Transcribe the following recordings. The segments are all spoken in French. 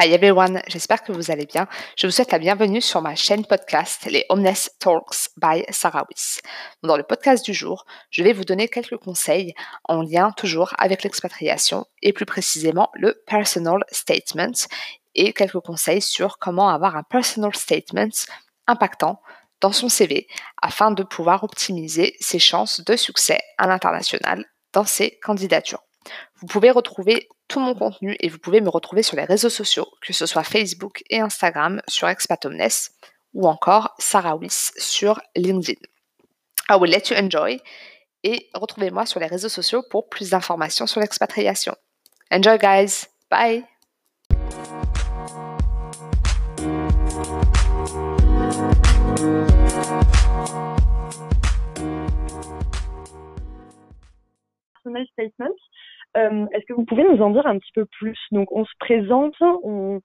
Hi everyone, j'espère que vous allez bien. Je vous souhaite la bienvenue sur ma chaîne podcast, les Omnes Talks by Sarah Wyss. Dans le podcast du jour, je vais vous donner quelques conseils en lien toujours avec l'expatriation et plus précisément le personal statement et quelques conseils sur comment avoir un personal statement impactant dans son CV afin de pouvoir optimiser ses chances de succès à l'international dans ses candidatures. Vous pouvez retrouver tout mon contenu et vous pouvez me retrouver sur les réseaux sociaux, que ce soit Facebook et Instagram sur Expatomnes ou encore Sarah Wyss sur LinkedIn. I will let you enjoy et retrouvez-moi sur les réseaux sociaux pour plus d'informations sur l'expatriation. Enjoy guys! Bye! statement est-ce que vous pouvez nous en dire un petit peu plus? Donc, on se présente, euh,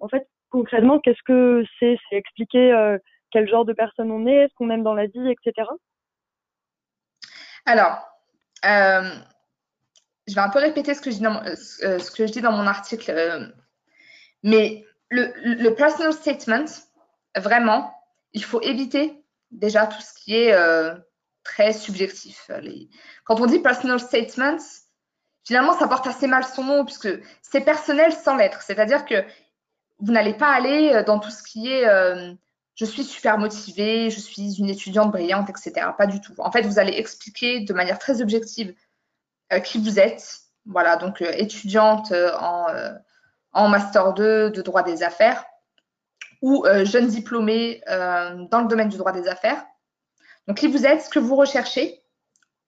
en fait, concrètement, qu'est-ce que c'est? C'est expliquer euh, quel genre de personne on est, ce qu'on aime dans la vie, etc. Alors, je vais un peu répéter ce que je dis dans, mon article, mais le, personal statement, vraiment, il faut éviter déjà tout ce qui est très subjectif. Quand on dit personal statements, finalement, ça porte assez mal son nom puisque c'est personnel sans l'être. C'est-à-dire que vous n'allez pas aller euh, dans tout ce qui est euh, je suis super motivée, je suis une étudiante brillante, etc. Pas du tout. En fait, vous allez expliquer de manière très objective euh, qui vous êtes. Voilà, donc étudiante en, Master 2 de droit des affaires ou jeune diplômée dans le domaine du droit des affaires. Donc, qui vous êtes, ce que vous recherchez,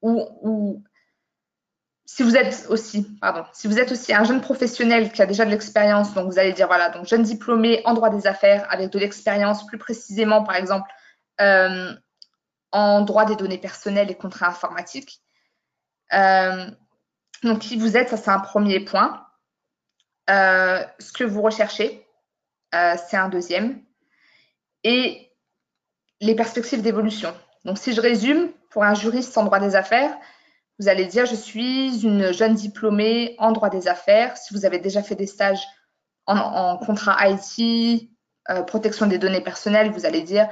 ou, si vous êtes aussi, pardon, si vous êtes aussi un jeune professionnel qui a déjà de l'expérience, donc vous allez dire voilà, donc jeune diplômé en droit des affaires avec de l'expérience, plus précisément par exemple euh, en droit des données personnelles et contrats informatiques. Euh, donc qui vous êtes, ça c'est un premier point. Euh, ce que vous recherchez, c'est un deuxième. Et les perspectives d'évolution. Donc, si je résume, pour un juriste en droit des affaires, vous allez dire je suis une jeune diplômée en droit des affaires. Si vous avez déjà fait des stages en, contrat IT, euh, protection des données personnelles, vous allez dire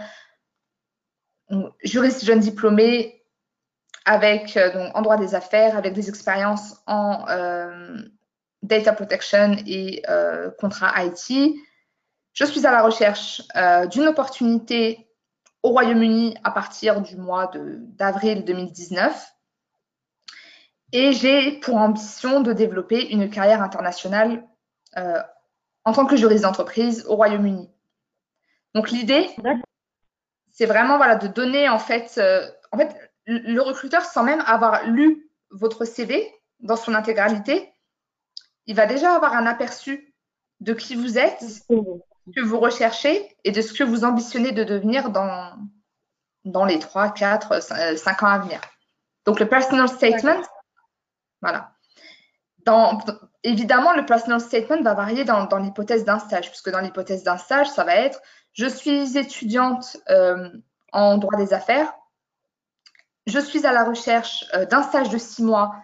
juriste jeune diplômée avec euh, en droit des affaires, avec des expériences en euh, data protection et contrat IT. Je suis à la recherche d'une opportunité au Royaume-Uni à partir du mois d'avril 2019. Et j'ai pour ambition de développer une carrière internationale euh, en tant que juriste d'entreprise au Royaume-Uni. Donc l'idée, c'est vraiment voilà, de donner en fait, euh, en fait, le recruteur sans même avoir lu votre CV dans son intégralité, il va déjà avoir un aperçu de qui vous êtes, que vous recherchez et de ce que vous ambitionnez de devenir dans, dans les 3, 4, 5 ans à venir. Donc, le personal statement, voilà. Évidemment, le personal statement va varier dans, dans l'hypothèse d'un stage, puisque dans l'hypothèse d'un stage, ça va être je suis étudiante euh, en droit des affaires, je suis à la recherche euh, d'un stage de 6 mois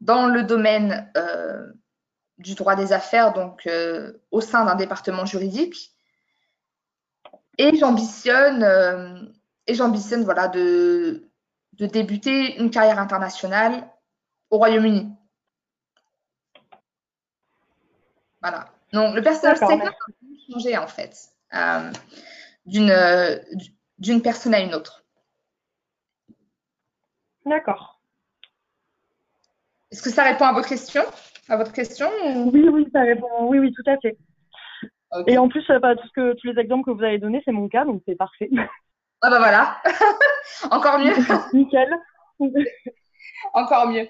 dans le domaine euh, du droit des affaires, donc euh, au sein d'un département juridique. Et j'ambitionne, euh, et j'ambitionne voilà, de, de débuter une carrière internationale au Royaume-Uni. Voilà. Donc le personnage statement a changé en fait euh, d'une personne à une autre. D'accord. Est-ce que ça répond à vos questions? À votre question Oui, oui, ça répond. Oui, oui, tout à fait. Et en plus, euh, tout ce que, tous les exemples que vous avez donnés, c'est mon cas, donc c'est parfait. Ah bah voilà, encore mieux. Nickel. encore mieux.